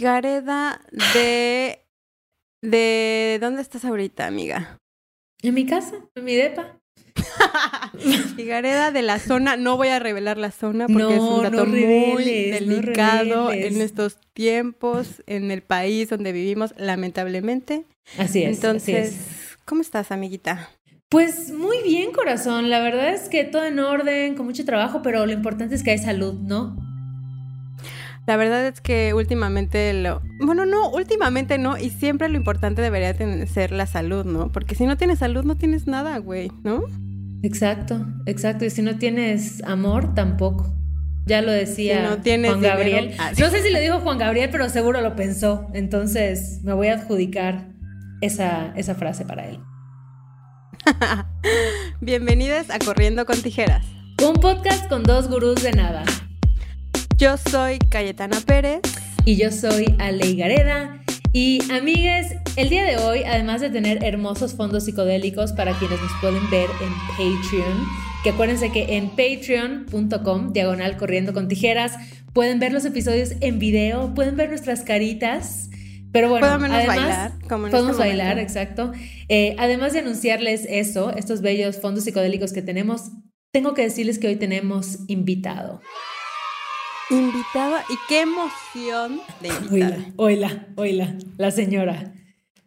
Gareda de... ¿De dónde estás ahorita, amiga? En mi casa, en mi depa. Gareda de la zona, no voy a revelar la zona porque es un dato muy delicado en estos tiempos, en el país donde vivimos, lamentablemente. Así es. Entonces, ¿cómo estás, amiguita? Pues muy bien, corazón. La verdad es que todo en orden, con mucho trabajo, pero lo importante es que hay salud, ¿no? La verdad es que últimamente lo... Bueno, no, últimamente no, y siempre lo importante debería ser la salud, ¿no? Porque si no tienes salud no tienes nada, güey, ¿no? Exacto, exacto. Y si no tienes amor, tampoco. Ya lo decía Juan Gabriel. Ah, no sé si lo dijo Juan Gabriel, pero seguro lo pensó. Entonces me voy a adjudicar esa, esa frase para él. Bienvenidas a Corriendo con Tijeras. Un podcast con dos gurús de nada. Yo soy Cayetana Pérez. Y yo soy Ale Gareda. Y amigues, el día de hoy, además de tener hermosos fondos psicodélicos para quienes nos pueden ver en Patreon, que acuérdense que en patreon.com, diagonal corriendo con tijeras, pueden ver los episodios en video, pueden ver nuestras caritas. Pero bueno, además, bailar, como podemos este bailar, exacto. Eh, además de anunciarles eso, estos bellos fondos psicodélicos que tenemos, tengo que decirles que hoy tenemos invitado. Invitada y qué emoción de invitada. Oila, oila, la señora.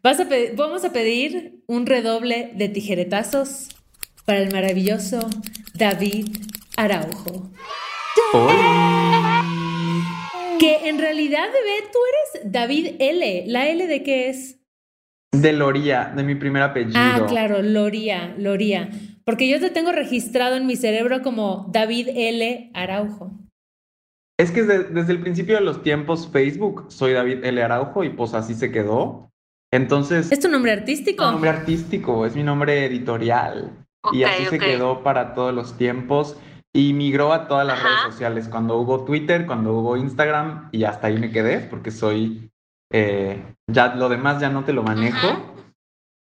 Vas a vamos a pedir un redoble de tijeretazos para el maravilloso David Araujo. Que en realidad, bebé, tú eres David L. ¿La L de qué es? De Loría, de mi primer apellido. Ah, claro, Loría, Loría. Porque yo te tengo registrado en mi cerebro como David L. Araujo. Es que desde, el principio de los tiempos Facebook soy David L. Araujo y pues así se quedó. Entonces... ¿Es tu nombre artístico? Es nombre artístico, es mi nombre editorial. y así se quedó para todos los tiempos. Y migró a todas las redes sociales. Cuando hubo Twitter, cuando hubo Instagram, y hasta ahí me quedé, porque soy... Eh, ya lo demás ya no te lo manejo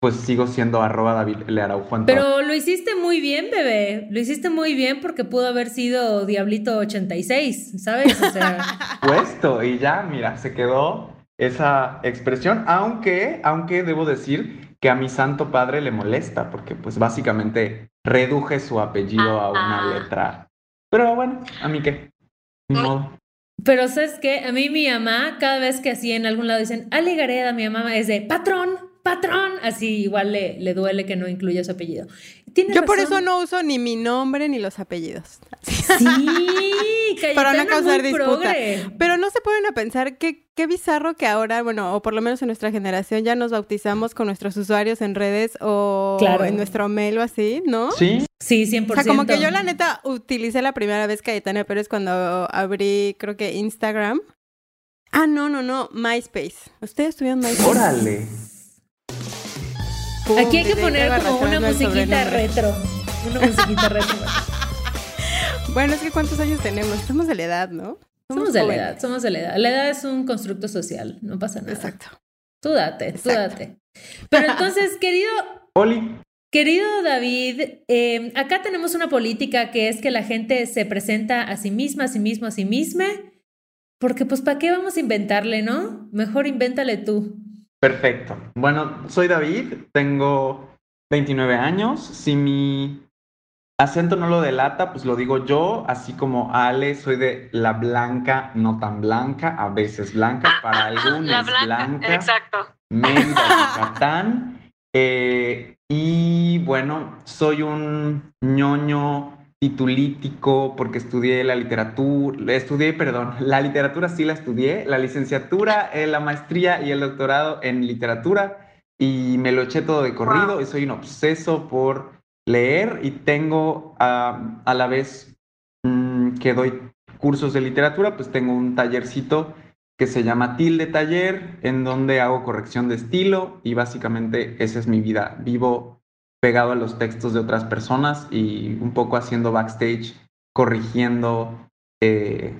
pues sigo siendo arroba David L. Araujo. Pero lo hiciste muy bien, bebé. Lo hiciste muy bien porque pudo haber sido Diablito 86, ¿sabes? O sea... Puesto, y ya, mira, se quedó esa expresión, aunque, aunque debo decir que a mi santo padre le molesta, porque pues básicamente reduje su apellido a una letra. Pero bueno, a mí qué, ni modo. Pero sabes qué, a mí mi mamá, cada vez que así en algún lado dicen, Ali Gareda, mi mamá es de patrón, patrón, así igual le, le duele que no incluya su apellido. Yo por eso no uso ni mi nombre ni los apellidos. Sí, para no causar disputa. Pero no se pueden a pensar que qué bizarro que ahora, bueno, o por lo menos en nuestra generación ya nos bautizamos con nuestros usuarios en redes o en nuestro mail o así, ¿no? Sí. Sí, 100%. O sea, como que yo la neta utilicé la primera vez Cayetana Pérez cuando abrí, creo que Instagram. Ah, no, no, no, MySpace. ¿Ustedes tuvieron MySpace? Órale. Aquí hay que poner como una musiquita retro. Una musiquita retro. bueno, es que ¿cuántos años tenemos? Somos de la edad, ¿no? Somos, de la edad, somos de la edad. La edad es un constructo social, no pasa nada. Exacto. Tú date, tú date. Pero entonces, querido... Oli. Querido David, eh, acá tenemos una política que es que la gente se presenta a sí misma, a sí mismo, a sí misma, porque pues ¿para qué vamos a inventarle, no? Mejor invéntale tú. Perfecto. Bueno, soy David, tengo 29 años. Si mi acento no lo delata, pues lo digo yo, así como Ale, soy de la blanca, no tan blanca, a veces blanca, para algunos blanca, Exacto. Mérida, Yucatán. Eh, y bueno, soy un ñoño titulítico porque estudié la literatura, estudié, perdón, la literatura sí la estudié, la licenciatura, eh, la maestría y el doctorado en literatura y me lo eché todo de corrido y soy un obseso por leer y tengo a la vez mm, que doy cursos de literatura, pues tengo un tallercito que se llama Tilde Taller, en donde hago corrección de estilo y básicamente esa es mi vida. Vivo pegado a los textos de otras personas y un poco haciendo backstage, corrigiendo eh,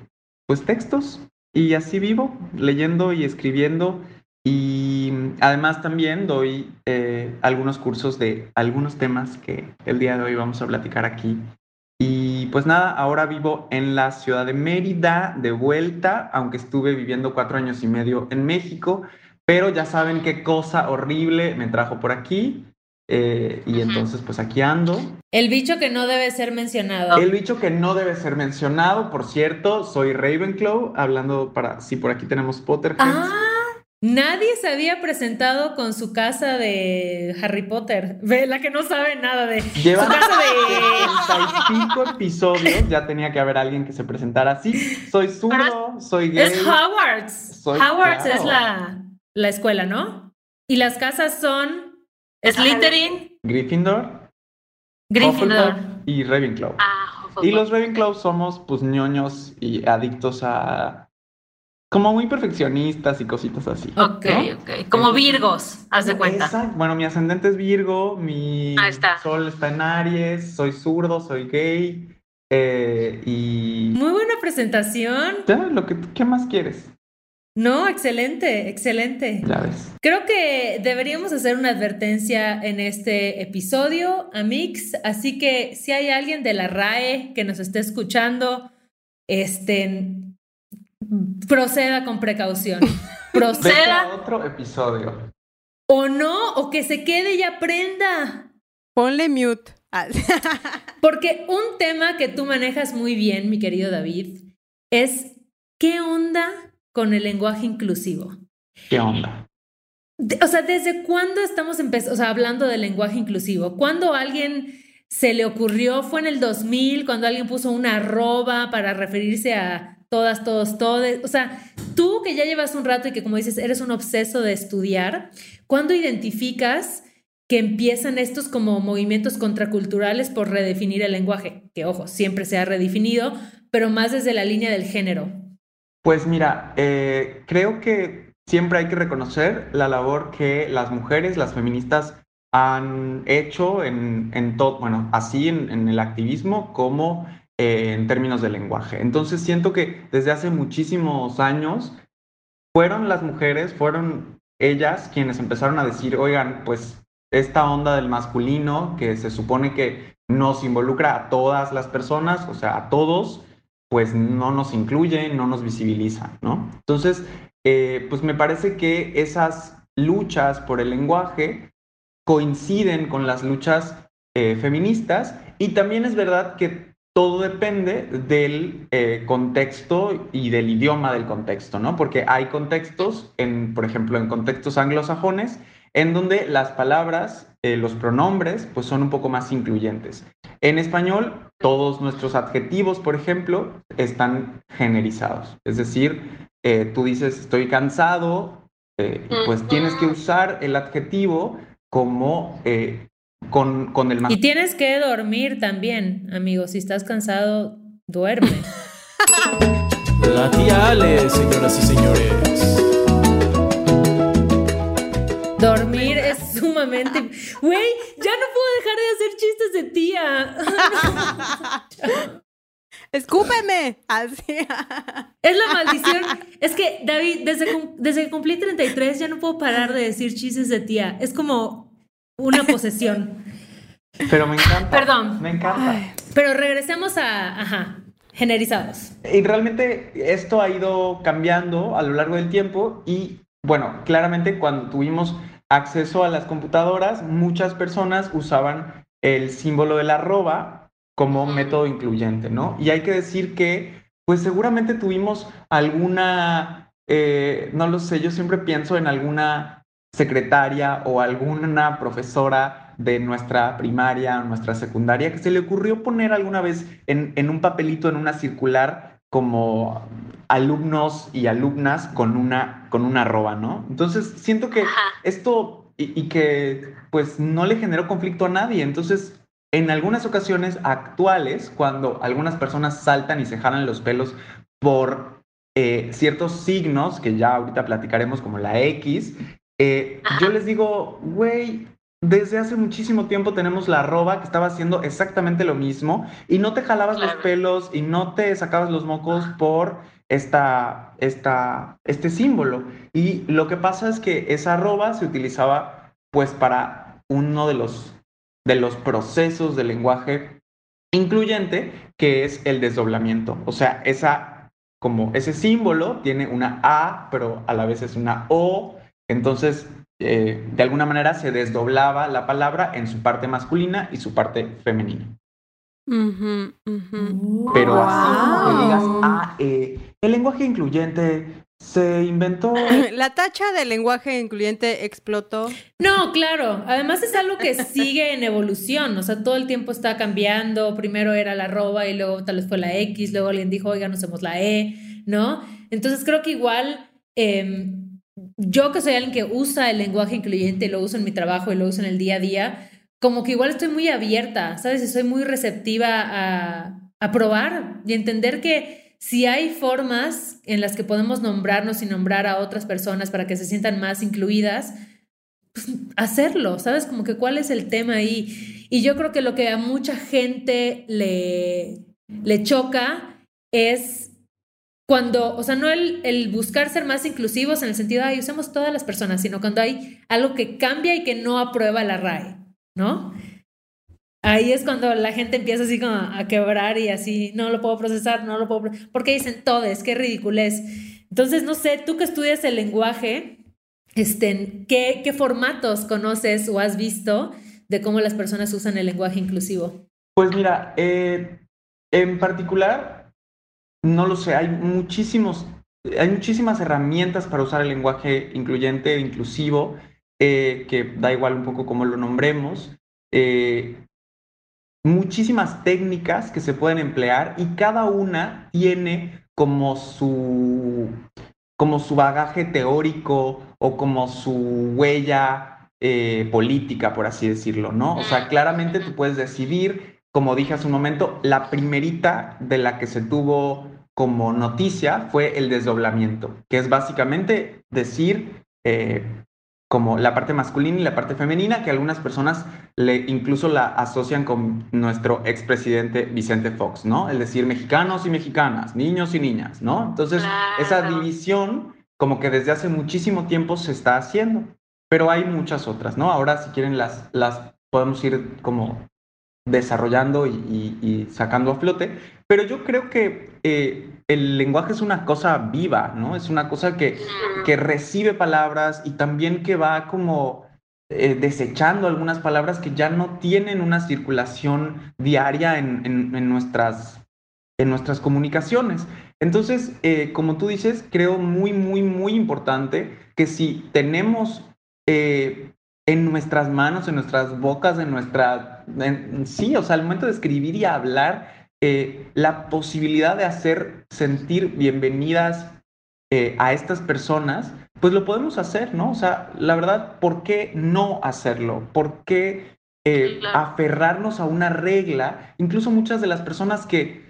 pues textos. Y así vivo, leyendo y escribiendo. Y además también doy eh, algunos cursos de algunos temas que el día de hoy vamos a platicar aquí Y pues nada, ahora vivo en la ciudad de Mérida de vuelta, aunque estuve viviendo cuatro años y medio en México, pero ya saben qué cosa horrible me trajo por aquí. Eh, y entonces, pues aquí ando. El bicho que no debe ser mencionado. El bicho que no debe ser mencionado, por cierto, soy Ravenclaw, hablando para, si por aquí tenemos Potterheads. Ah, nadie se había presentado con su casa de Harry Potter. Ve, la que no sabe nada de Lleva su casa de... pico episodios, ya tenía que haber alguien que se presentara así. Soy zurdo, soy gay. Es Hogwarts. Soy- Hogwarts claro. es la, la escuela, ¿no? Y las casas son Slytherin, Gryffindor, Gryffindor. Hufflepuff y Ravenclaw. Ah. Y los Ravenclaw somos pues ñoños y adictos a... Como muy perfeccionistas y cositas así. Ok, ¿no? ok. Como Virgos, haz de cuenta. Exacto. Bueno, mi ascendente es Virgo, mi Ahí está. sol está en Aries, soy zurdo, soy gay. eh, y... Muy buena presentación. Ya, lo que, ¿qué más quieres? No, excelente, excelente. Ya ves. Creo que deberíamos hacer una advertencia en este episodio, Amix. Así que si hay alguien de la RAE que nos esté escuchando, este, proceda con precaución. Proceda a otro episodio. o no, o que se quede y aprenda. Ponle mute. Ah, Porque un tema que tú manejas muy bien, mi querido David, es ¿qué onda con el lenguaje inclusivo? ¿Qué onda? De- o sea, ¿desde cuándo estamos o sea, hablando del lenguaje inclusivo? ¿Cuándo a alguien se le ocurrió? ¿Fue en el 2000 cuando alguien puso una arroba para referirse a todas, todos, todes? O sea, tú que ya llevas un rato y que como dices, eres un obseso de estudiar, ¿cuándo identificas que empiezan estos como movimientos contraculturales por redefinir el lenguaje? Que ojo, siempre se ha redefinido, pero más desde la línea del género. Pues mira, eh, creo que siempre hay que reconocer la labor que las mujeres, las feministas han hecho en, en todo, bueno, así en, el activismo como eh, en términos de lenguaje. Entonces siento que desde hace muchísimos años fueron las mujeres, fueron ellas quienes empezaron a decir, oigan, pues esta onda del masculino que se supone que nos involucra a todas las personas, o sea, a todos, pues no nos incluye, no nos visibiliza, ¿no? Entonces, eh, pues me parece que esas luchas por el lenguaje coinciden con las luchas eh, feministas y también es verdad que todo depende del eh, contexto y del idioma del contexto, ¿no? Porque hay contextos, en, por ejemplo, en contextos anglosajones, en donde las palabras, eh, los pronombres, pues son un poco más incluyentes. En español, todos nuestros adjetivos, por ejemplo, están generizados. Es decir, eh, tú dices estoy cansado, eh, pues tienes que usar el adjetivo como eh, con, con el Y tienes que dormir también, amigo. Si estás cansado, duerme. La tía Ale, señoras y señores. Dormir es sumamente... Güey, ya no puedo dejar de hacer chistes de tía. ¡Escúpeme! Así. Es la maldición. Es que, David, desde, que cumplí 33 ya no puedo parar de decir chistes de tía. Es como una posesión. Pero me encanta. Perdón. Me encanta. Pero regresemos a... Ajá, generizados. Y realmente esto ha ido cambiando a lo largo del tiempo y bueno, claramente cuando tuvimos acceso a las computadoras, muchas personas usaban el símbolo de la arroba como método incluyente, ¿no? Y hay que decir que pues seguramente tuvimos alguna, eh, no lo sé, yo siempre pienso en alguna secretaria o alguna profesora de nuestra primaria o nuestra secundaria que se le ocurrió poner alguna vez en, en un papelito, en una circular, como alumnos y alumnas con una, con una arroba, ¿no? Entonces siento que Ajá. esto y, y que pues no le generó conflicto a nadie. Entonces, en algunas ocasiones actuales, cuando algunas personas saltan y se jalan los pelos por eh, ciertos signos, que ya ahorita platicaremos como la X, eh, yo les digo, güey, desde hace muchísimo tiempo tenemos la arroba que estaba haciendo exactamente lo mismo y no te jalabas los pelos y no te sacabas los mocos por esta, esta, este símbolo. Y lo que pasa es que esa arroba se utilizaba pues para uno de los, de los procesos del lenguaje incluyente, que es el desdoblamiento. O sea, esa, como ese símbolo tiene una A, pero a la vez es una O. Entonces, eh, de alguna manera se desdoblaba la palabra en su parte masculina y su parte femenina. Pero así como que digas, ah, eh, el lenguaje incluyente se inventó. La tacha del lenguaje incluyente explotó. No, claro. Además es algo que sigue en evolución. O sea, todo el tiempo está cambiando. Primero era la arroba y luego tal vez fue la X. Luego alguien dijo, oiga, no hacemos la E, ¿no? Entonces creo que igual. Em, yo que soy alguien que usa el lenguaje incluyente, lo uso en mi trabajo y lo uso en el día a día, como que igual estoy muy abierta, ¿sabes? Y soy muy receptiva a, a probar y entender que si hay formas en las que podemos nombrarnos y nombrar a otras personas para que se sientan más incluidas, pues hacerlo, ¿sabes? Como que cuál es el tema ahí. Y yo creo que lo que a mucha gente le, le choca es cuando, o sea, no el, el, buscar ser más inclusivos en el sentido, ay, usemos todas las personas, sino cuando hay algo que cambia y que no aprueba la RAE. ¿no? Ahí es cuando la gente empieza así como a quebrar y así, no lo puedo procesar, no lo puedo, porque dicen todo, es que ridiculez. Entonces, no sé, tú que estudias el lenguaje, este, ¿qué, ¿qué formatos conoces o has visto de cómo las personas usan el lenguaje inclusivo? Pues mira, eh, en particular, no lo sé, hay muchísimos, hay muchísimas herramientas para usar el lenguaje incluyente, inclusivo. Eh, que da igual un poco cómo lo nombremos, eh, muchísimas técnicas que se pueden emplear y cada una tiene como su, como su bagaje teórico o como su huella eh, política, por así decirlo, ¿no? O sea, claramente tú puedes decidir, como dije hace un momento, la primerita de la que se tuvo como noticia fue el desdoblamiento, que es básicamente decir, como la parte masculina y la parte femenina, que algunas personas le incluso la asocian con nuestro expresidente Vicente Fox, ¿no? El decir mexicanos y mexicanas, niños y niñas, ¿no? Entonces, esa división como que desde hace muchísimo tiempo se está haciendo, pero hay muchas otras, ¿no? Ahora, si quieren, las, las podemos ir como desarrollando y, sacando a flote, pero yo creo que eh, el lenguaje es una cosa viva, ¿no? Es una cosa que, que recibe palabras y también que va como eh, desechando algunas palabras que ya no tienen una circulación diaria en, en, nuestras, en nuestras comunicaciones. Entonces, eh, como tú dices, creo muy, muy, muy importante que si tenemos en nuestras manos, en nuestras bocas, en nuestra... sí, o sea, al momento de escribir y hablar, eh, la posibilidad de hacer sentir bienvenidas eh, a estas personas, pues lo podemos hacer, ¿no? O sea, la verdad, ¿por qué no hacerlo? ¿Por qué eh, aferrarnos a una regla? Incluso muchas de las personas que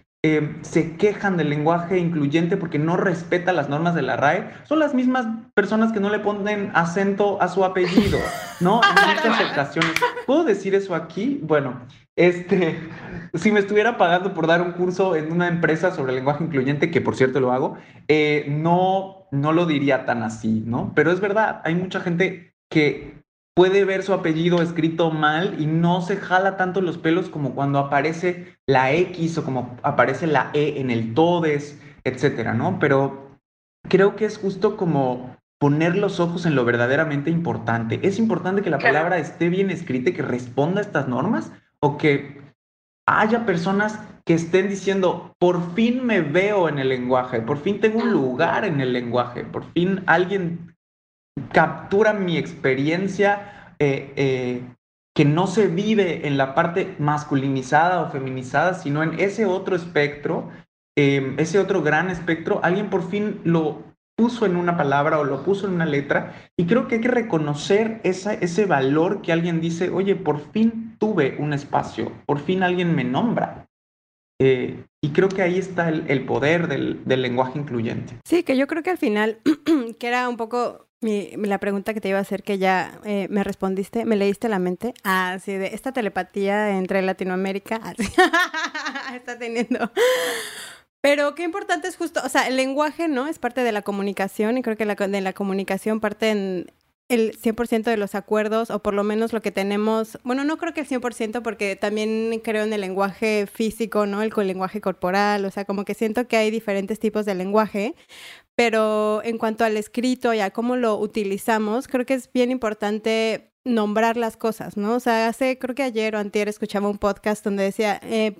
se quejan del lenguaje incluyente porque no respeta las normas de la RAE, son las mismas personas que no le ponen acento a su apellido, ¿no? En muchas ocasiones. ¿Puedo decir eso aquí? Bueno, este, si me estuviera pagando por dar un curso en una empresa sobre lenguaje incluyente, que por cierto lo hago, eh, no, no lo diría tan así, ¿no? Pero es verdad, hay mucha gente que puede ver su apellido escrito mal y no se jala tanto los pelos como cuando aparece la X o como aparece la E en el todes, etcétera, ¿no? Pero creo que es justo como poner los ojos en lo verdaderamente importante. Es importante que la palabra esté bien escrita y que responda a estas normas o que haya personas que estén diciendo, por fin me veo en el lenguaje, por fin tengo un lugar en el lenguaje, por fin alguien captura mi experiencia eh, eh, que no se vive en la parte masculinizada o feminizada, sino en ese otro espectro, em, ese otro gran espectro, alguien por fin lo puso en una palabra o lo puso en una letra y creo que hay que reconocer esa, ese valor que alguien dice, oye, por fin tuve un espacio, por fin alguien me nombra. Eh, y creo que ahí está el, poder del, del, lenguaje incluyente. Sí, que yo creo que al final, que era un poco la pregunta que te iba a hacer que ya eh, me respondiste, me leíste la mente. Así de esta telepatía entre Latinoamérica está teniendo. Pero qué importante es justo, o sea, el lenguaje, ¿no? Es parte de la comunicación y creo que de la comunicación parte en, el 100% de los acuerdos, o por lo menos lo que tenemos, bueno, no creo que el 100%, porque también creo en el lenguaje físico, ¿no? El, el lenguaje corporal, o sea, como que siento que hay diferentes tipos de lenguaje, pero en cuanto al escrito y a cómo lo utilizamos, creo que es bien importante nombrar las cosas, ¿no? O sea, hace, creo que ayer o antier escuchaba un podcast donde decía, eh,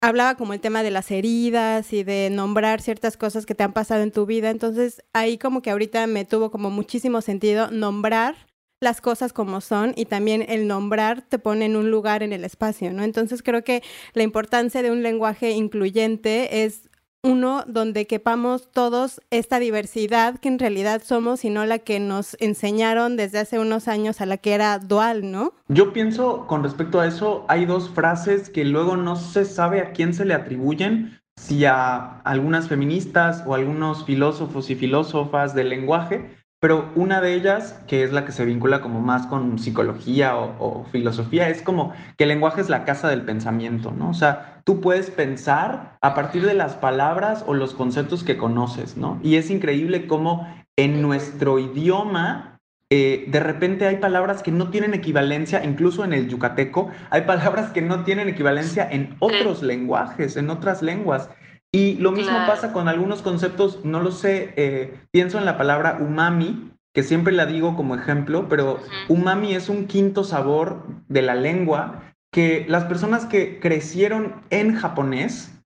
hablaba como el tema de las heridas y de nombrar ciertas cosas que te han pasado en tu vida. Entonces ahí como que ahorita me tuvo como muchísimo sentido nombrar las cosas como son y también el nombrar te pone en un lugar en el espacio, ¿no? Entonces creo que la importancia de un lenguaje incluyente es uno donde quepamos todos esta diversidad que en realidad somos y no la que nos enseñaron desde hace unos años a la que era dual, ¿no? Yo pienso con respecto a eso, hay dos frases que luego no se sabe a quién se le atribuyen, si a algunas feministas o algunos filósofos y filósofas del lenguaje, pero una de ellas, que es la que se vincula como más con psicología o, filosofía, es como que el lenguaje es la casa del pensamiento, ¿no? O sea, tú puedes pensar a partir de las palabras o los conceptos que conoces, ¿no? Y es increíble cómo en nuestro idioma eh, de repente hay palabras que no tienen equivalencia, incluso en el yucateco, hay palabras que no tienen equivalencia en otros lenguajes, en otras lenguas. Y lo mismo pasa con algunos conceptos, no lo sé, eh, pienso en la palabra umami, que siempre la digo como ejemplo, pero umami es un quinto sabor de la lengua que las personas que crecieron en japonés,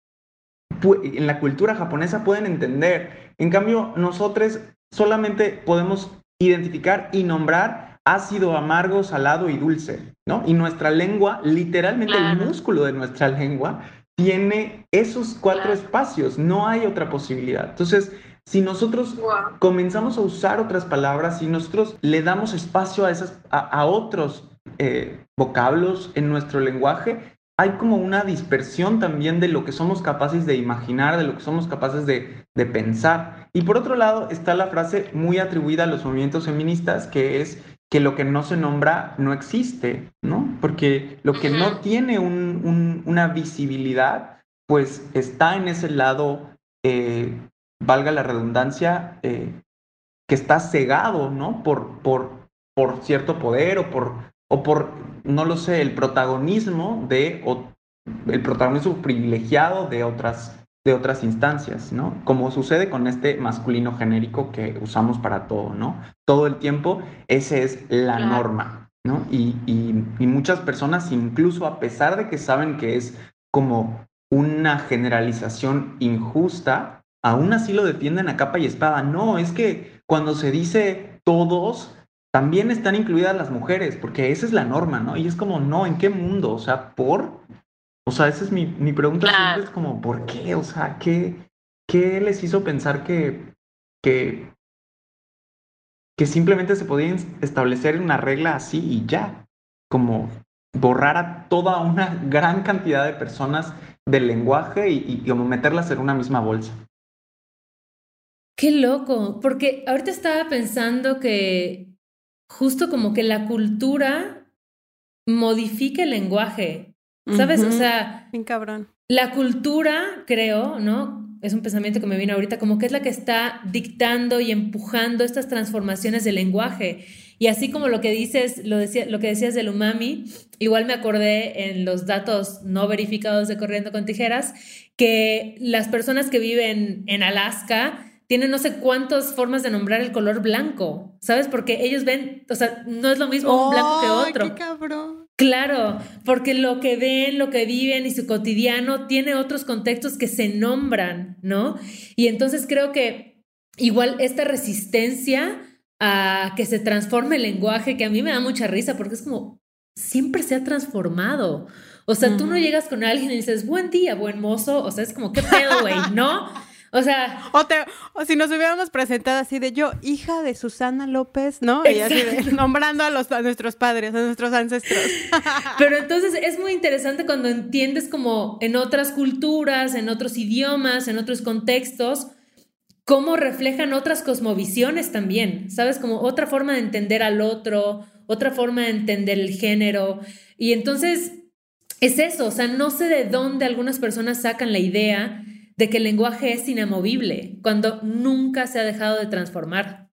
en la cultura japonesa pueden entender. En cambio, nosotros solamente podemos identificar y nombrar ácido, amargo, salado y dulce, ¿no? Y nuestra lengua, literalmente el músculo de nuestra lengua, tiene esos cuatro espacios, no hay otra posibilidad. Entonces, si nosotros comenzamos a usar otras palabras, si nosotros le damos espacio a, esas, a, otros eh, vocablos en nuestro lenguaje, hay como una dispersión también de lo que somos capaces de imaginar, de lo que somos capaces de, de pensar. Y por otro lado está la frase muy atribuida a los movimientos feministas, que es que lo que no se nombra no existe, ¿no? Porque lo que no tiene una visibilidad, pues está en ese lado, eh, valga la redundancia, eh, que está cegado, ¿no? Por, por, por cierto poder o por, o por, no lo sé, el protagonismo de, o, el protagonismo privilegiado de otras de otras instancias, ¿no? Como sucede con este masculino genérico que usamos para todo, ¿no? Todo el tiempo, esa es la norma, ¿no? Y, muchas personas, incluso a pesar de que saben que es como una generalización injusta, aún así lo defienden a capa y espada. No, es que cuando se dice todos, también están incluidas las mujeres, porque esa es la norma, ¿no? Y es como, no, ¿en qué mundo? O sea, ¿por? O sea, esa es mi, mi pregunta siempre es como, ¿por qué? O sea, ¿qué, qué les hizo pensar que, que, que simplemente se podía establecer una regla así y ya? Como borrar a toda una gran cantidad de personas del lenguaje y, y como meterlas en una misma bolsa. Qué loco, porque ahorita estaba pensando que justo como que la cultura modifica el lenguaje. ¿Sabes? O sea. Bien cabrón. La cultura, creo, ¿no? Es un pensamiento que me viene ahorita, como que es la que está dictando y empujando estas transformaciones del lenguaje. Y así como lo que dices, lo, decía, lo que decías del umami, igual me acordé en los datos no verificados de Corriendo con Tijeras, que las personas que viven en Alaska tienen no sé cuántas formas de nombrar el color blanco, ¿sabes? Porque ellos ven, o sea, no es lo mismo un blanco que otro. ¡Qué cabrón! Claro, porque lo que ven, lo que viven y su cotidiano tiene otros contextos que se nombran, ¿no? Y entonces creo que igual esta resistencia a que se transforme el lenguaje, que a mí me da mucha risa, porque es como, siempre se ha transformado. O sea, tú no llegas con alguien y dices, buen día, buen mozo, o sea, es como, ¿qué pedo, güey? ¿No? O sea. O, o si nos hubiéramos presentado así de yo, hija de Susana López, ¿no? Y así de, nombrando a, los, a nuestros padres, a nuestros ancestros. Pero entonces es muy interesante cuando entiendes como en otras culturas, en otros idiomas, en otros contextos, cómo reflejan otras cosmovisiones también, ¿sabes? Como otra forma de entender al otro, otra forma de entender el género. Y entonces es eso, o sea, no sé de dónde algunas personas sacan la idea de que el lenguaje es inamovible, cuando nunca se ha dejado de transformar.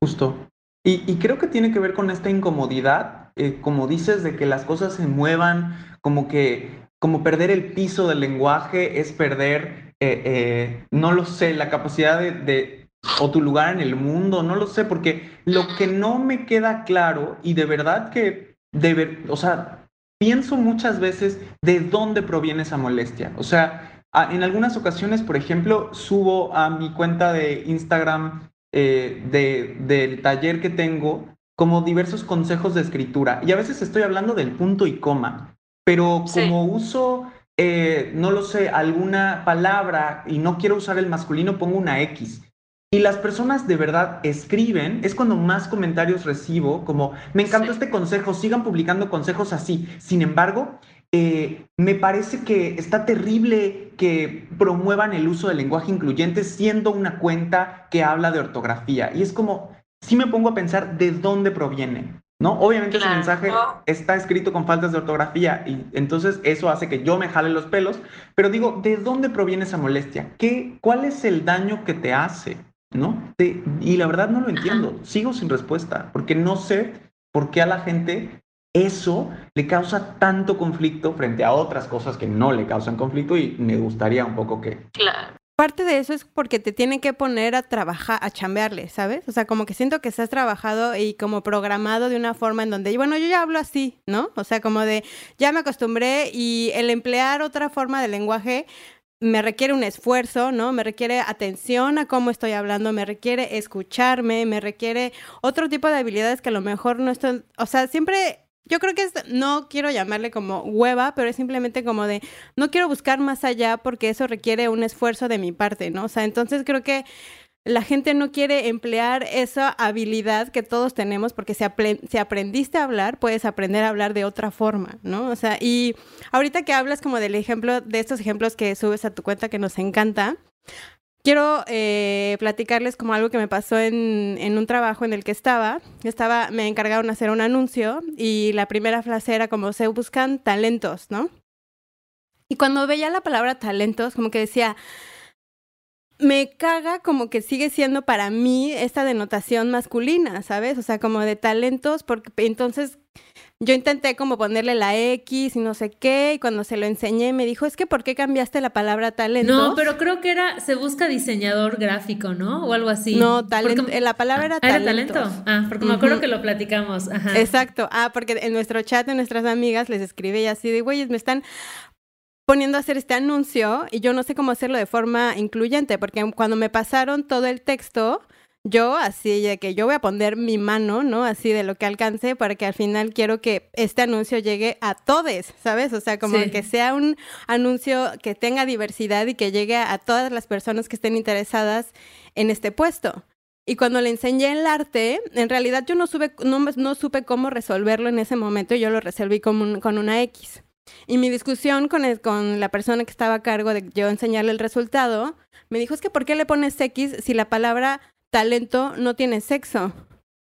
Justo. Y, creo que tiene que ver con esta incomodidad, eh, como dices, de que las cosas se muevan, como que, como perder el piso del lenguaje es perder, eh, eh, no lo sé, la capacidad de, o tu lugar en el mundo, no lo sé, porque lo que no me queda claro y de verdad que, de o sea, pienso muchas veces de dónde proviene esa molestia. O sea, en algunas ocasiones, por ejemplo, subo a mi cuenta de Instagram eh, de, del taller que tengo como diversos consejos de escritura. Y a veces estoy hablando del punto y coma, pero como uso, eh, no lo sé, alguna palabra y no quiero usar el masculino, pongo una X. Y las personas de verdad escriben, es cuando más comentarios recibo, como, me encantó este consejo, sigan publicando consejos así. Sin embargo, eh, me parece que está terrible que promuevan el uso del lenguaje incluyente siendo una cuenta que habla de ortografía. Y es como, si me pongo a pensar de dónde proviene, ¿no? Obviamente ese mensaje está escrito con faltas de ortografía y entonces eso hace que yo me jale los pelos, pero digo, ¿de dónde proviene esa molestia? ¿Qué, ¿Cuál es el daño que te hace? ¿No? y la verdad no lo entiendo, sigo sin respuesta, porque no sé por qué a la gente eso le causa tanto conflicto frente a otras cosas que no le causan conflicto y me gustaría un poco que... Claro. Parte de eso es porque te tienen que poner a trabajar, a chambearle, ¿sabes? O sea, como que siento que estás trabajado y como programado de una forma en donde, bueno, yo ya hablo así, ¿no? O sea, como de, ya me acostumbré y el emplear otra forma de lenguaje me requiere un esfuerzo, ¿no? Me requiere atención a cómo estoy hablando, me requiere escucharme, me requiere otro tipo de habilidades que a lo mejor no estoy, o sea, siempre yo creo que es, no quiero llamarle como hueva, pero es simplemente como de, no quiero buscar más allá porque eso requiere un esfuerzo de mi parte, ¿no? O sea, entonces creo que la gente no quiere emplear esa habilidad que todos tenemos porque si, si, aprendiste a hablar, puedes aprender a hablar de otra forma, ¿no? O sea, y ahorita que hablas como del ejemplo, de estos ejemplos que subes a tu cuenta que nos encanta, Quiero eh, platicarles como algo que me pasó en, en, un trabajo en el que estaba. Estaba, me encargaron hacer un anuncio y la primera frase era como se buscan talentos, ¿no? Y cuando veía la palabra talentos, como que decía, me caga como que sigue siendo para mí esta denotación masculina, ¿sabes? O sea, como de talentos, porque entonces yo intenté como ponerle la X y no sé qué, y cuando se lo enseñé me dijo, es que ¿por qué cambiaste la palabra talento? No, pero creo que era, se busca diseñador gráfico, ¿no? O algo así. No, talento, eh, la palabra era talento. ¿Era talento? Ah, porque me acuerdo que lo platicamos. Ajá. Exacto. Ah, porque en nuestro chat de nuestras amigas les escribe y así de, güeyes, me están poniendo a hacer este anuncio y yo no sé cómo hacerlo de forma incluyente, porque cuando me pasaron todo el texto, yo así de que yo voy a poner mi mano, ¿no? Así de lo que alcance para que al final quiero que este anuncio llegue a todos, ¿sabes? O sea, como que sea un anuncio que tenga diversidad y que llegue a todas las personas que estén interesadas en este puesto. Y cuando le enseñé el arte, en realidad yo no, no, no supe cómo resolverlo en ese momento, yo lo resolví con, con una X. Y mi discusión con, con la persona que estaba a cargo de yo enseñarle el resultado, me dijo, es que ¿por qué le pones X si la palabra talento no tiene sexo.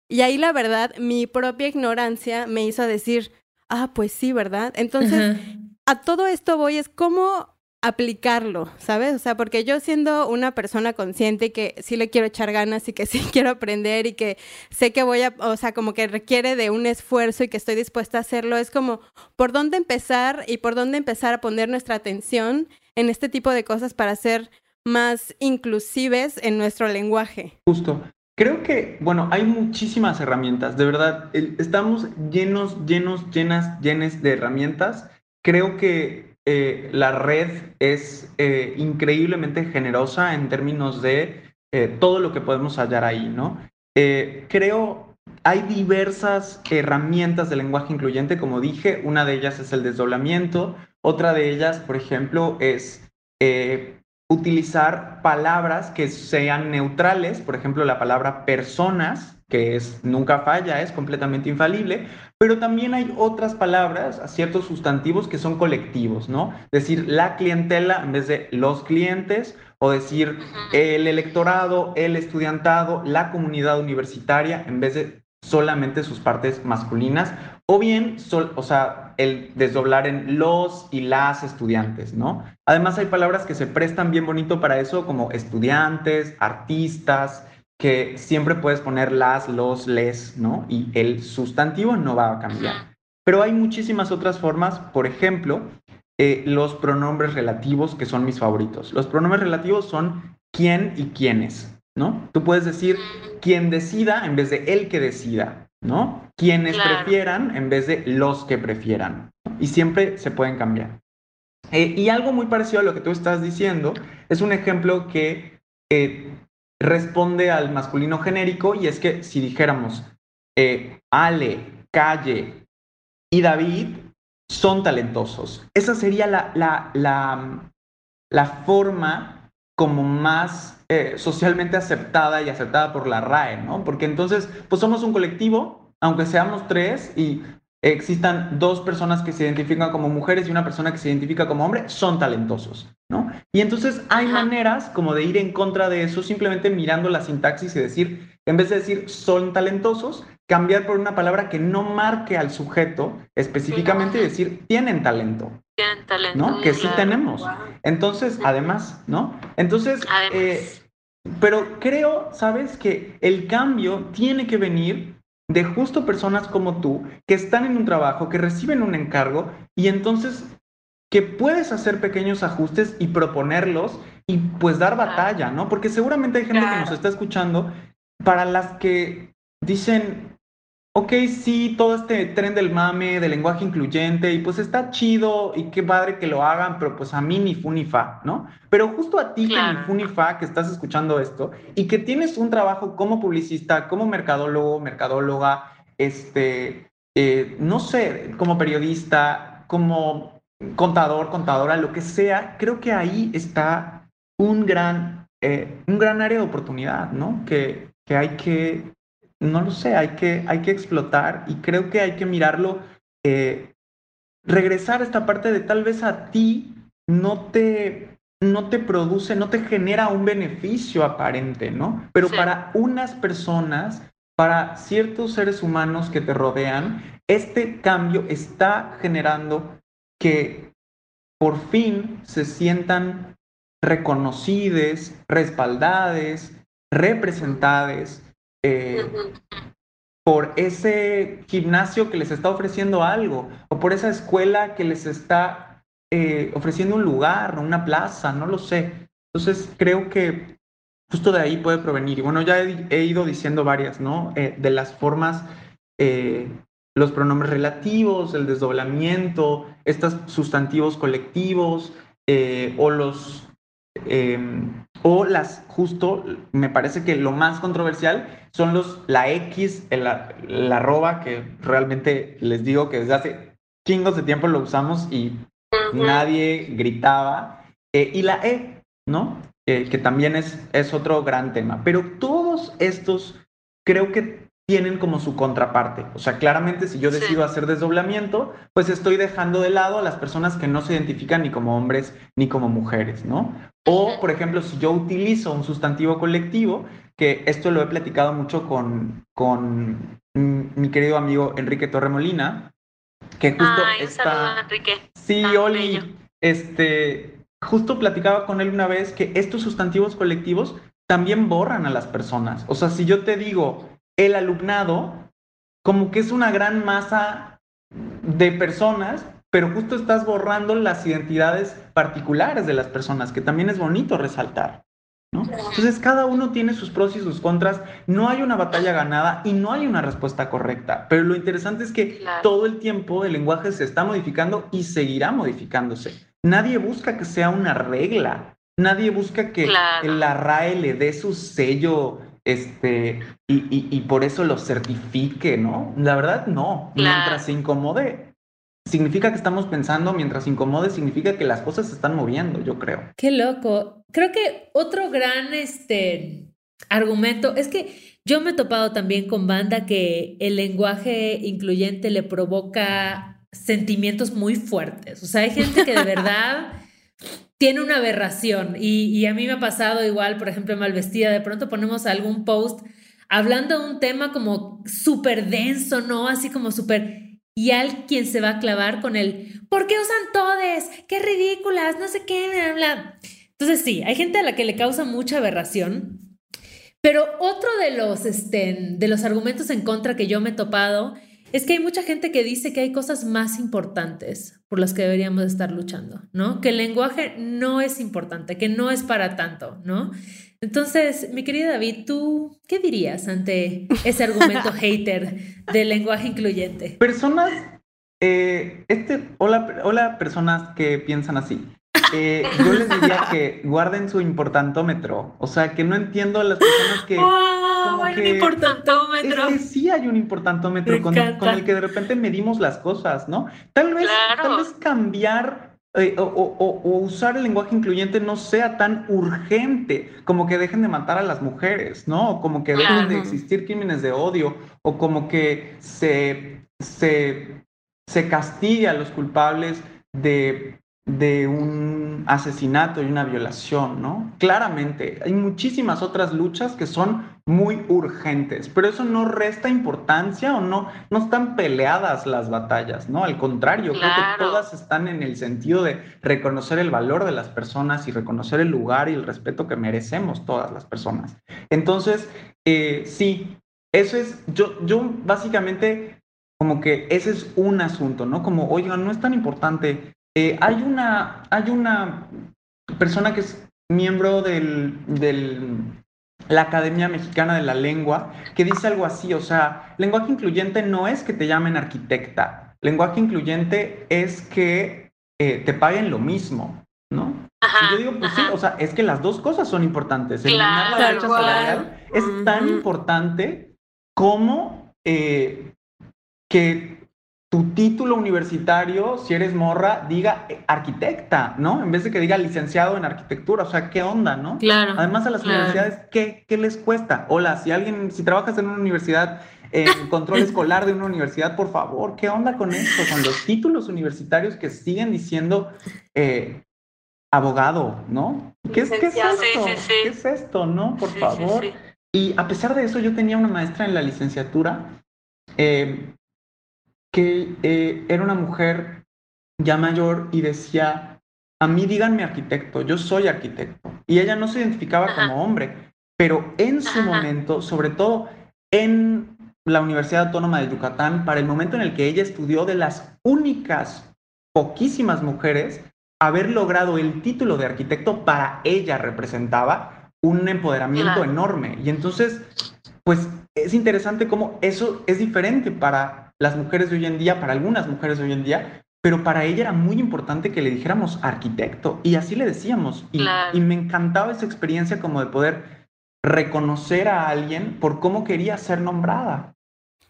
Y ahí la verdad, mi propia ignorancia me hizo decir, ah, pues sí, ¿verdad? Entonces, a todo esto voy es cómo aplicarlo, ¿sabes? O sea, porque yo siendo una persona consciente y que sí le quiero echar ganas y que sí quiero aprender y que sé que voy a, o sea, como que requiere de un esfuerzo y que estoy dispuesta a hacerlo, es como por dónde empezar y por dónde empezar a poner nuestra atención en este tipo de cosas para hacer más inclusives en nuestro lenguaje. Justo. Creo que, bueno, hay muchísimas herramientas, de verdad, estamos llenos, llenos, llenas, llenas de herramientas. Creo que eh, la red es eh, increíblemente generosa en términos de eh, todo lo que podemos hallar ahí, ¿no? creo, hay diversas herramientas de lenguaje incluyente, como dije, una de ellas es el desdoblamiento, otra de ellas, por ejemplo, es utilizar palabras que sean neutrales, por ejemplo, la palabra personas, que es nunca falla, es completamente infalible, pero también hay otras palabras, ciertos sustantivos que son colectivos, ¿no? Decir la clientela en vez de los clientes, o decir el electorado, el estudiantado, la comunidad universitaria, en vez de solamente sus partes masculinas, o bien, o sea, el desdoblar en los y las estudiantes, ¿no? Además hay palabras que se prestan bien bonito para eso, como estudiantes, artistas, que siempre puedes poner las, los, les, ¿no? Y el sustantivo no va a cambiar. Pero hay muchísimas otras formas, por ejemplo, eh, los pronombres relativos, que son mis favoritos. Los pronombres relativos son quién y quiénes, ¿no? Tú puedes decir quien decida en vez de el que decida, ¿no? Quienes prefieran en vez de los que prefieran. Y siempre se pueden cambiar. Eh, y algo muy parecido a lo que tú estás diciendo es un ejemplo que eh, responde al masculino genérico y es que si dijéramos Ale, Calle y David, son talentosos. Esa sería la, la, la, la forma como más eh, socialmente aceptada y aceptada por la RAE, ¿no? Porque entonces, pues somos un colectivo, aunque seamos tres y existan dos personas que se identifican como mujeres y una persona que se identifica como hombre, son talentosos, ¿no? Y entonces hay maneras como de ir en contra de eso simplemente mirando la sintaxis y decir, en vez de decir son talentosos, cambiar por una palabra que no marque al sujeto específicamente y decir tienen talento. Tienen talento. ¿No? Que sí tenemos. Entonces, además, ¿no? Entonces, eh, pero creo, ¿sabes? Que el cambio tiene que venir de justo personas como tú que están en un trabajo, que reciben un encargo y entonces que puedes hacer pequeños ajustes y proponerlos y pues dar batalla, ¿no? Porque seguramente hay gente que nos está escuchando para las que dicen, ok, sí, todo este tren del mame, del lenguaje incluyente, y pues está chido y qué padre que lo hagan, pero pues a mí ni fu ni fa, ¿no? Pero justo a ti que ni fu ni fa, que estás escuchando esto y que tienes un trabajo como publicista, como mercadólogo, mercadóloga, este, eh, no sé, como periodista, como contador, contadora, lo que sea, creo que ahí está un gran, eh, un gran área de oportunidad, ¿no? Que, que hay que no lo sé, hay que, hay que explotar y creo que hay que mirarlo, eh, regresar a esta parte de tal vez a ti no te, no te produce, no te genera un beneficio aparente, ¿no? Pero para unas personas, para ciertos seres humanos que te rodean, este cambio está generando que por fin se sientan reconocidos, respaldadas, representadas eh, por ese gimnasio que les está ofreciendo algo, o por esa escuela que les está eh, ofreciendo un lugar, una plaza, no lo sé. Entonces creo que justo de ahí puede provenir. Y bueno, ya he, ido diciendo varias, ¿no? Eh, de las formas, los pronombres relativos, el desdoblamiento, estos sustantivos colectivos, o los Em, o las, justo, me parece que lo más controversial son los, la X, la, la arroba, que realmente les digo que desde hace chingos de tiempo lo usamos y nadie gritaba. Eh, y la E, ¿no? que también es, es otro gran tema. Pero todos estos creo que tienen como su contraparte. O sea, claramente si yo decido hacer desdoblamiento, pues estoy dejando de lado a las personas que no se identifican ni como hombres ni como mujeres, ¿no? O, por ejemplo, si yo utilizo un sustantivo colectivo, que esto lo he platicado mucho con, con mi querido amigo Enrique Torremolina, que justo está... Enrique. Sí, Oli. Este, justo platicaba con él una vez que estos sustantivos colectivos también borran a las personas. O sea, si yo te digo el alumnado, como que es una gran masa de personas pero justo estás borrando las identidades particulares de las personas, que también es bonito resaltar. ¿no? Entonces, cada uno tiene sus pros y sus contras, no hay una batalla ganada y no hay una respuesta correcta, pero lo interesante es que todo el tiempo el lenguaje se está modificando y seguirá modificándose. Nadie busca que sea una regla, nadie busca que la RAE le dé su sello este, y, y, por eso lo certifique, ¿no? La verdad, no. Mientras se incomode, significa que estamos pensando, mientras incomode, significa que las cosas se están moviendo, yo creo. Qué loco. Creo que otro gran este, argumento es que yo me he topado también con banda que el lenguaje incluyente le provoca sentimientos muy fuertes. O sea, hay gente que de verdad tiene una aberración y, a mí me ha pasado igual, por ejemplo, mal vestida, de pronto ponemos algún post hablando de un tema como súper denso, ¿no? Así como súper y al quien se va a clavar con el ¿por qué usan todes? ¡Qué ridículas! No sé qué. Entonces sí, hay gente a la que le causa mucha aberración, Pero otro de los, este, de los argumentos en contra que yo me he topado es que hay mucha gente que dice que hay cosas más importantes por las que deberíamos estar luchando, ¿no? Que el lenguaje no es importante, que no es para tanto, ¿no? Entonces, mi querido David, ¿tú qué dirías ante ese argumento hater del lenguaje incluyente? Personas, eh, este, hola, hola personas que piensan así. Eh, yo les diría que guarden su importantómetro. O sea, que no entiendo a las personas que. ¡Wow! Hay un importantómetro. Es que sí hay un importantómetro con, con, el que de repente medimos las cosas, ¿no? Tal vez, Claro. tal vez cambiar eh, o, o- o usar el lenguaje incluyente no sea tan urgente como que dejen de matar a las mujeres, ¿no? O como que dejen de existir crímenes de odio, o como que se, se, se castigue a los culpables de, de un asesinato y una violación, ¿no? Claramente, hay muchísimas otras luchas que son muy urgentes, pero eso no resta importancia o no, no están peleadas las batallas, ¿no? Al contrario, creo que todas están en el sentido de reconocer el valor de las personas y reconocer el lugar y el respeto que merecemos todas las personas. Entonces, eh, sí, eso es, yo, yo básicamente como que ese es un asunto, ¿no? Como, oigan, no es tan importante. Eh, hay una, hay una persona que es miembro del, la Academia Mexicana de la Lengua que dice algo así, o sea, lenguaje incluyente no es que te llamen arquitecta, lenguaje incluyente es que eh, te paguen lo mismo, ¿no? Ajá, Y yo digo, pues sí, o sea, es que las dos cosas son importantes. Eliminar la Claro, brecha cual. salarial es tan importante como eh, que tu título universitario, si eres morra, diga eh, arquitecta, ¿no? En vez de que diga licenciado en arquitectura. O sea, ¿qué onda, no? Claro. Además, a las claro. universidades, ¿qué, ¿qué les cuesta? Hola, si alguien, si trabajas en una universidad, en control escolar de una universidad, por favor, ¿qué onda con esto? Con los títulos universitarios que siguen diciendo eh, abogado, ¿no? ¿Qué es, ¿qué es esto? Sí, sí, sí. ¿Qué es esto, no? Por Sí, sí, favor. sí. Y a pesar de eso, yo tenía una maestra en la licenciatura eh, que eh, era una mujer ya mayor y decía, a mí díganme arquitecto, yo soy arquitecto. Y ella no se identificaba Ajá. como hombre, pero en su Ajá. momento, sobre todo en la Universidad Autónoma de Yucatán, para el momento en el que ella estudió de las únicas, poquísimas mujeres, haber logrado el título de arquitecto para ella representaba un empoderamiento enorme. Y entonces, pues es interesante cómo eso es diferente para las mujeres de hoy en día, para algunas mujeres de hoy en día, pero para ella era muy importante que le dijéramos arquitecto y así le decíamos. Y, Claro. y me encantaba esa experiencia como de poder reconocer a alguien por cómo quería ser nombrada.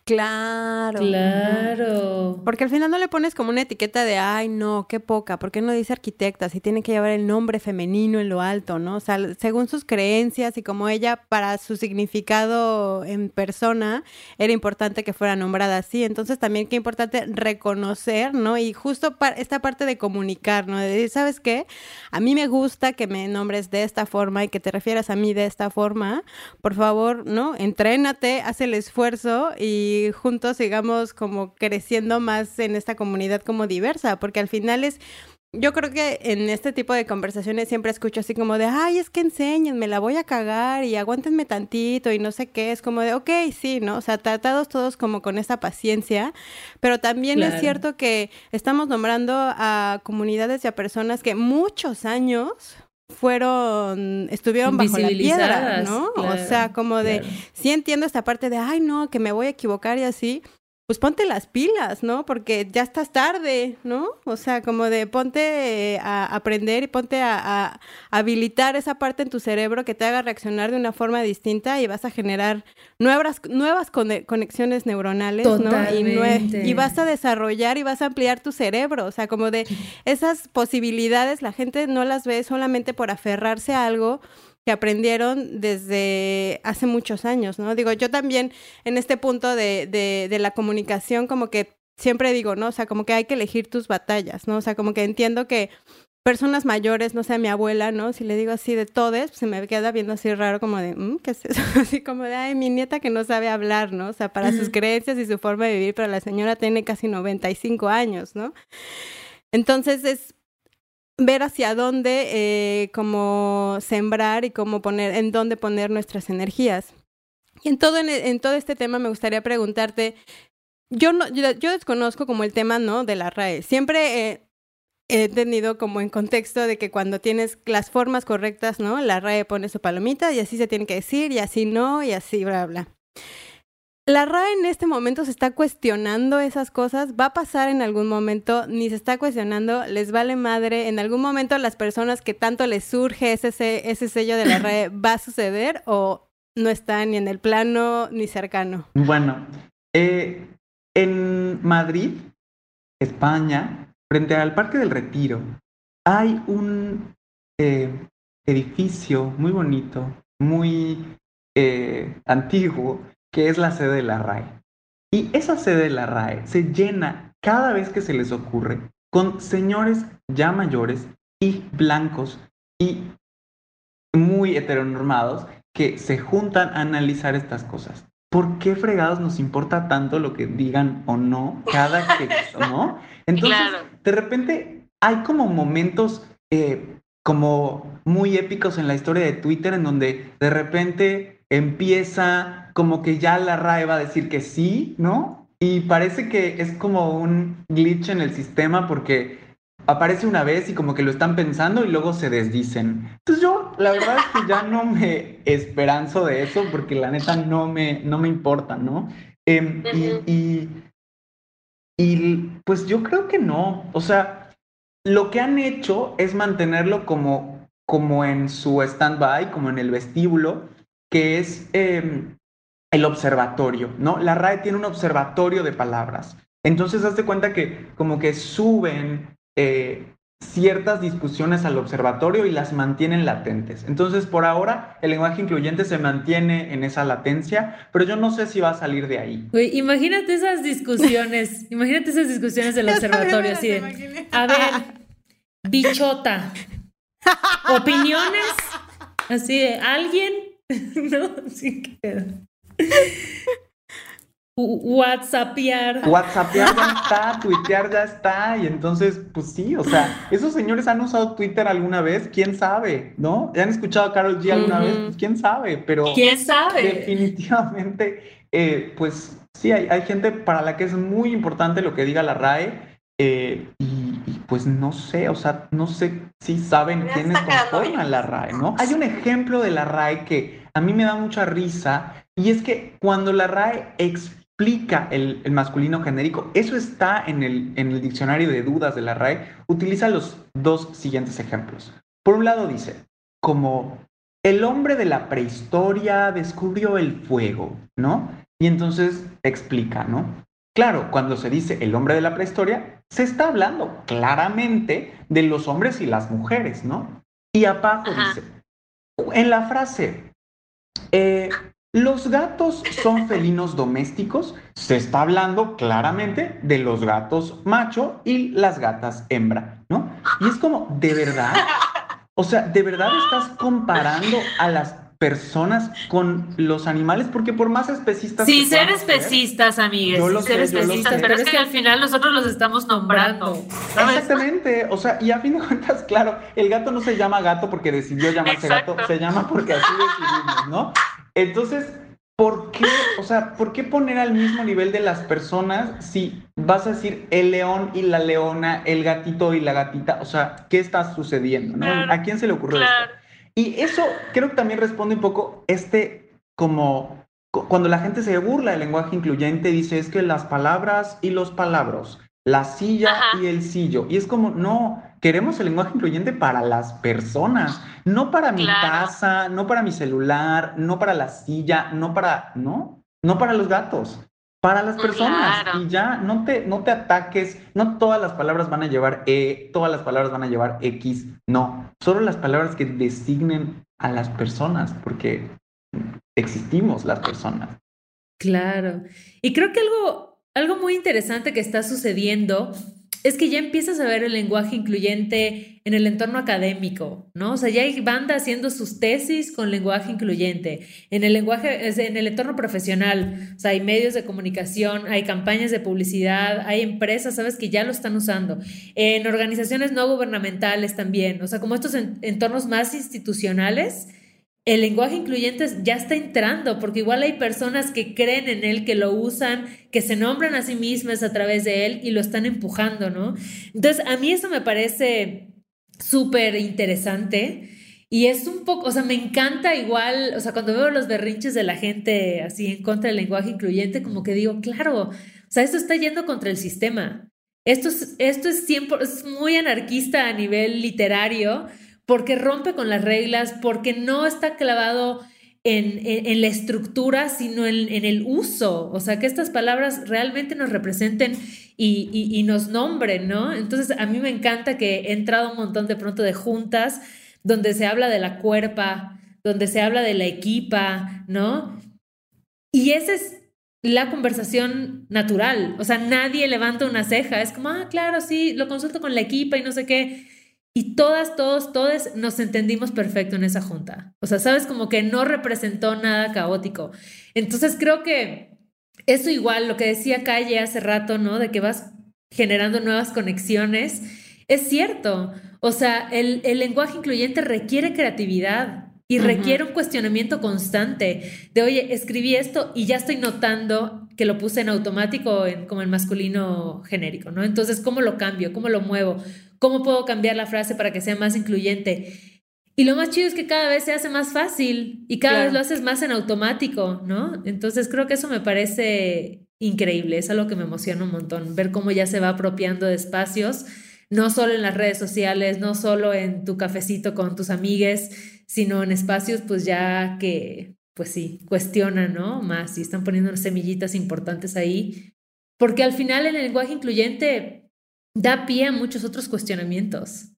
Claro. Claro. Porque al final no le pones como una etiqueta de, ay, no, qué poca, ¿por qué no dice arquitecta? Si tiene que llevar el nombre femenino en lo alto, ¿no? O sea, según sus creencias y como ella, para su significado en persona, era importante que fuera nombrada así. Entonces también qué importante reconocer, ¿no? Y justo pa- esta parte de comunicar, ¿no? De decir, ¿sabes qué? A mí me gusta que me nombres de esta forma y que te refieras a mí de esta forma. Por favor, ¿no? Entrénate, haz el esfuerzo y juntos sigamos como creciendo más en esta comunidad como diversa, porque al final es, yo creo que en este tipo de conversaciones siempre escucho así como de, ay, es que enséñenme, la voy a cagar y aguántenme tantito y no sé qué, es como de, ok, sí, ¿no? O sea, tratados todos como con esa paciencia, pero también Claro. es cierto que estamos nombrando a comunidades y a personas que muchos años fueron, estuvieron bajo la piedra, ¿no? o sea, como de, claro. sí entiendo esta parte de, ay, no, que me voy a equivocar y así, pues ponte las pilas, ¿no? Porque ya estás tarde, ¿no? O sea, como de ponte eh, a aprender y ponte a, a habilitar esa parte en tu cerebro que te haga reaccionar de una forma distinta y vas a generar nuevas, nuevas cone- conexiones neuronales, ¿no? Y, y vas a desarrollar y vas a ampliar tu cerebro, o sea, como de esas posibilidades la gente no las ve solamente por aferrarse a algo que aprendieron desde hace muchos años, ¿no? Digo, yo también en este punto de, de, de la comunicación como que siempre digo, ¿no? O sea, como que hay que elegir tus batallas, ¿no? O sea, como que entiendo que personas mayores, no sé, mi abuela, ¿no? Si le digo así de todes, pues se me queda viendo así raro como de, "Mm, ¿qué es eso? Así como de, ay, mi nieta que no sabe hablar, ¿no? O sea, para sus creencias y su forma de vivir, pero la señora tiene casi 95 años, ¿no? Entonces es ver hacia dónde, eh, cómo sembrar y cómo poner, en dónde poner nuestras energías. Y en todo, en, todo este tema me gustaría preguntarte, yo, no, yo, desconozco como el tema, ¿no? De la RAE. Siempre eh, he tenido como en contexto de que cuando tienes las formas correctas, ¿no? La RAE pone su palomita y así se tiene que decir y así no y así, bla, bla. La RAE en este momento se está cuestionando esas cosas, va a pasar en algún momento, ni se está cuestionando, les vale madre, en algún momento las personas que tanto les surge ese, ese sello de la RAE va a suceder o no está ni en el plano ni cercano. Bueno, eh, en Madrid, España, frente al Parque del Retiro, hay un eh, edificio muy bonito, muy eh, antiguo, que es la sede de la RAE. Y esa sede de la RAE se llena cada vez que se les ocurre con señores ya mayores y blancos y muy heteronormados que se juntan a analizar estas cosas. ¿Por qué fregados nos importa tanto lo que digan o no cada que, ¿no? Entonces, de repente hay como momentos eh, como muy épicos en la historia de Twitter en donde de repente empieza como que ya la RAE va a decir que sí, ¿no? Y parece que es como un glitch en el sistema porque aparece una vez y como que lo están pensando y luego se desdicen. Entonces yo la verdad es que ya no me esperanzo de eso porque la neta no me, no me importa, ¿no? Em, y, y pues yo creo que no. O sea, lo que han hecho es mantenerlo como, como en su stand-by, como en el vestíbulo, que es em, el observatorio, ¿no? La RAE tiene un observatorio de palabras. Entonces, hazte cuenta que como que suben eh, ciertas discusiones al observatorio y las mantienen latentes. Entonces, por ahora, el lenguaje incluyente se mantiene en esa latencia, pero yo no sé si va a salir de ahí. imagínate esas discusiones, imagínate esas discusiones del observatorio, así de, a ver, bichota, opiniones, así de, alguien no, sí que. Whatsappear. Whatsappear ya está, tuitear ya está, y entonces, pues sí, o sea, esos señores han usado Twitter alguna vez, quién sabe, ¿no? ¿Han escuchado a Carol G alguna vez? Pues, quién sabe, pero. ¿Quién sabe? Definitivamente, eh, pues sí, hay, hay, gente para la que es muy importante lo que diga la RAE, eh, y, pues no sé, o sea, no sé si saben quiénes conforman la RAE, ¿no? Hay un ejemplo de la RAE que a mí me da mucha risa y es que cuando la RAE explica el, masculino genérico, eso está en el, en el diccionario de dudas de la RAE, utiliza los dos siguientes ejemplos. Por un lado dice, como el hombre de la prehistoria descubrió el fuego, ¿no? Y entonces explica, ¿no? Claro, cuando se dice el hombre de la prehistoria, se está hablando claramente de los hombres y las mujeres, ¿no? Y abajo dice, en la frase, eh, los gatos son felinos domésticos. Se está hablando claramente de los gatos macho y las gatas hembra, ¿no? Y es como, de verdad, o sea, de verdad estás comparando a las personas con los animales, porque por más especistas. Sí, ser especistas, amigues. ser especistas, pero es que al final nosotros los estamos nombrando. Exactamente. O sea, y a fin de cuentas, claro, el gato no se llama gato porque decidió llamarse gato, se llama porque así decidimos, ¿no? Entonces, ¿por qué, o sea, por qué poner al mismo nivel de las personas si vas a decir el león y la leona, el gatito y la gatita? O sea, ¿qué está sucediendo? ¿no? ¿A quién se le ocurrió esto? Y eso creo que también responde un poco este como cuando la gente se burla del lenguaje incluyente, dice es que las palabras y los palabras, la silla y el sillo. Y es como, no, queremos el lenguaje incluyente para las personas, no para mi casa, no para mi celular, no para la silla, no para, no, no para los gatos para las personas. Y ya no te, no te ataques, no todas las palabras van a llevar E, todas las palabras van a llevar X, no, solo las palabras que designen a las personas, porque existimos las personas. Claro, y creo que algo, algo muy interesante que está sucediendo es que ya empiezas a ver el lenguaje incluyente en el entorno académico, ¿no? O sea, ya hay banda haciendo sus tesis con lenguaje incluyente. En el lenguaje, en el entorno profesional, o sea, hay medios de comunicación, hay campañas de publicidad, hay empresas, ¿sabes? Que ya lo están usando. En organizaciones no gubernamentales también, o sea, como estos entornos más institucionales el lenguaje incluyente ya está entrando, porque igual hay personas que creen en él, que lo usan, que se nombran a sí mismas a través de él y lo están empujando, ¿no? Entonces, a mí eso me parece súper interesante. Y es un poco, o sea, me encanta igual, o sea, cuando veo los berrinches de la gente así en contra del lenguaje incluyente, como que digo, claro, o sea, esto está yendo contra el sistema. Esto es, esto es, muy anarquista a nivel literario, porque rompe con las reglas, porque no está clavado en, la estructura, sino en, el uso. O sea, que estas palabras realmente nos representen y, nos nombren, ¿no? Entonces, a mí me encanta que he entrado un montón de pronto de juntas donde se habla de la cuerpa, donde se habla de la equipa, ¿no? Y esa es la conversación natural. O sea, nadie levanta una ceja. Es como, ah, claro, sí, lo consulto con la equipa y no sé qué. Y todas, todos, todos nos entendimos perfecto en esa junta. O sea, sabes, como que no representó nada caótico. Entonces creo que eso igual, lo que decía Calle hace rato, ¿no? De que vas generando nuevas conexiones, es cierto. O sea, el, lenguaje incluyente requiere creatividad y requiere un cuestionamiento constante de, oye, escribí esto y ya estoy notando que lo puse en automático en, como el masculino genérico, ¿no? Entonces, ¿cómo lo cambio? ¿Cómo lo muevo? ¿Cómo puedo cambiar la frase para que sea más incluyente? Y lo más chido es que cada vez se hace más fácil y cada vez lo haces más en automático, ¿no? Entonces creo que eso me parece increíble, es algo que me emociona un montón, ver cómo ya se va apropiando de espacios, no solo en las redes sociales, no solo en tu cafecito con tus amigues, sino en espacios pues ya que, pues sí, cuestionan, ¿no? Más y están poniendo semillitas importantes ahí, porque al final el lenguaje incluyente da pie a muchos otros cuestionamientos.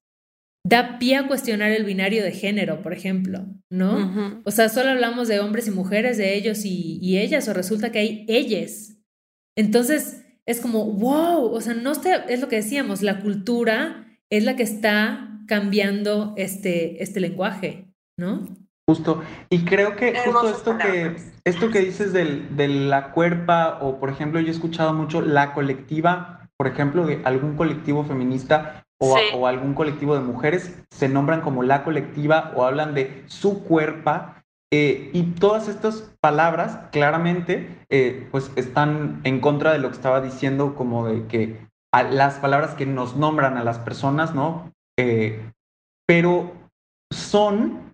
Da pie a cuestionar el binario de género, por ejemplo, ¿no? O sea, solo hablamos de hombres y mujeres, de ellos y, ellas, o resulta que hay ellas. Entonces, es como, wow, o sea, no es lo que decíamos, la cultura es la que está cambiando este, este lenguaje, ¿no? Justo, y creo que justo esto que, esto que dices de la cuerpa, o por ejemplo, yo he escuchado mucho la colectiva, por ejemplo, de algún colectivo feminista o, algún colectivo de mujeres, se nombran como la colectiva o hablan de su cuerpo. Eh, y todas estas palabras claramente eh, pues están en contra de lo que estaba diciendo, como de que las palabras que nos nombran a las personas, ¿no? Eh, pero son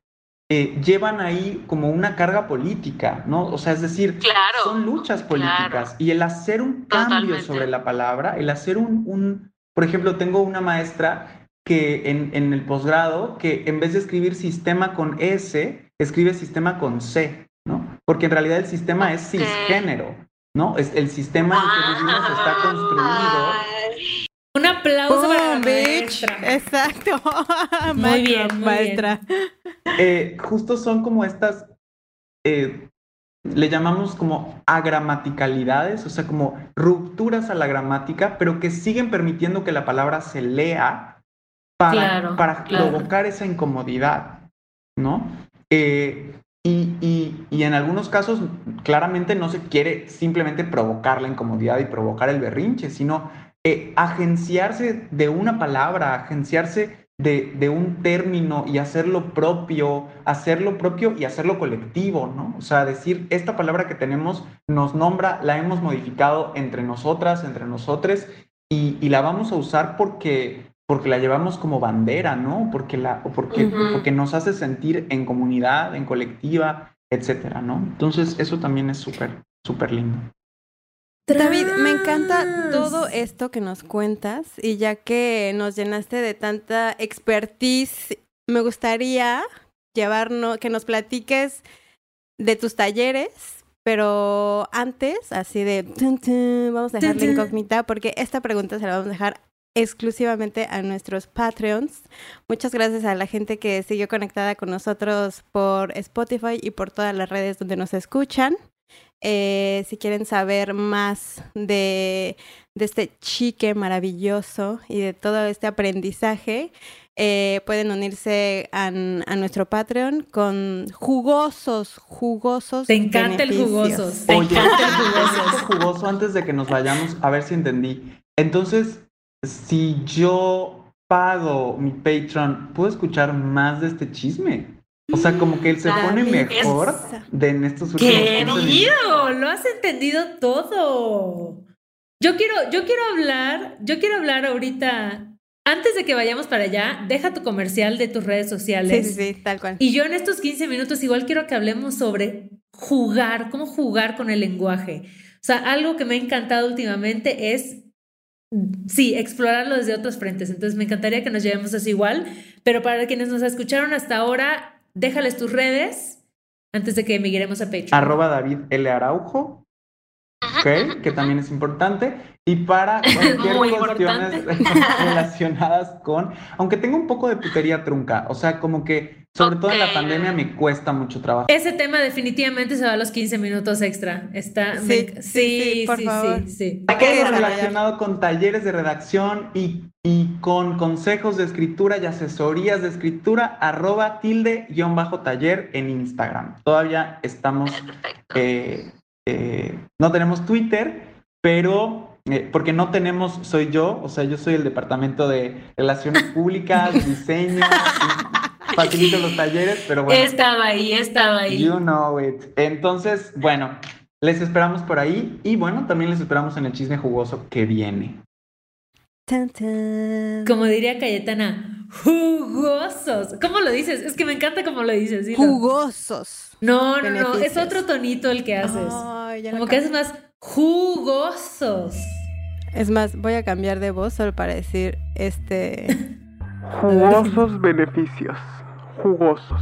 llevan ahí como una carga política, ¿no? O sea, es decir, son luchas políticas y el hacer un cambio sobre la palabra, el hacer un, un, por ejemplo, tengo una maestra que en, en el posgrado que en vez de escribir sistema con S, escribe sistema con C, ¿no? Porque en realidad el sistema es cisgénero, ¿no? Es el sistema en que vivimos está construido un aplauso para la maestra. Exacto. muy bien, maestra. Eh, justo son como estas, eh, le llamamos como agramaticalidades, o sea, como rupturas a la gramática, pero que siguen permitiendo que la palabra se lea para, para provocar esa incomodidad, ¿no? Eh, y, y, y, en algunos casos claramente no se quiere simplemente provocar la incomodidad y provocar el berrinche, sino eh, agenciarse de una palabra, agenciarse de, de, un término y hacerlo propio, hacerlo propio y hacerlo colectivo, ¿no? O sea, decir, esta palabra que tenemos nos nombra, la hemos modificado entre nosotras, entre nosotres, y, y la vamos a usar porque, porque la llevamos como bandera, ¿no? Porque, la, porque, porque nos hace sentir en comunidad, en colectiva, etcétera, ¿no? Entonces, eso también es súper, súper lindo. David, me encanta todo esto que nos cuentas y ya que nos llenaste de tanta expertise, me gustaría llevarnos, que nos platiques de tus talleres, pero antes, así de, vamos a dejar la incógnita porque esta pregunta se la vamos a dejar exclusivamente a nuestros Patreons. Muchas gracias a la gente que siguió conectada con nosotros por Spotify y por todas las redes donde nos escuchan. Eh, si quieren saber más de de este chique maravilloso y de todo este aprendizaje, eh, pueden unirse a, a, nuestro Patreon con jugosos, jugosos. Te encanta el jugosos. Te encanta el jugosos. jugoso antes de que nos vayamos, a ver si entendí. Entonces, si yo pago mi Patreon, ¿puedo escuchar más de este chisme? O sea, como que él se pone mejor de en estos últimos ¡Querido! Lo has entendido todo. Yo quiero, yo quiero hablar, yo quiero hablar ahorita. Antes de que vayamos para allá, deja tu comercial de tus redes sociales. Sí, sí, sí, tal cual. Y yo en estos 15 minutos igual quiero que hablemos sobre jugar, cómo jugar con el lenguaje. O sea, algo que me ha encantado últimamente es sí, explorarlo desde otros frentes. Entonces me encantaría que nos llevemos así igual, pero para quienes nos escucharon hasta ahora, déjales tus redes antes de que migremos a Patreon. Arroba David L. Araujo, que también es importante. Y para cualquier cuestiones relacionadas con, aunque tengo un poco de putería trunca, o sea, como que sobre todo en la pandemia me cuesta mucho trabajo. Ese tema definitivamente se va a los 15 minutos extra. Está, sí, sí, sí, por favor. sí, Todo relacionado con talleres de redacción y, y con consejos de escritura y asesorías de escritura, arroba tilde guion bajo taller en Instagram. Todavía estamos, eh, eh, no tenemos Twitter, pero eh, porque no tenemos, soy yo, o sea, yo soy el departamento de relaciones públicas, diseño, facilito los talleres, pero bueno. Estaba ahí, estaba ahí. You know it. Entonces, bueno, les esperamos por ahí y bueno, también les esperamos en el chisme jugoso que viene. Como diría Cayetana, jugosos. ¿Cómo lo dices? Es que me encanta cómo lo dices. Jugosos. No, no, no, es otro tonito el que haces. Como que haces más jugosos. Es más, voy a cambiar de voz solo para decir este. Jugosos beneficios. Jugosos.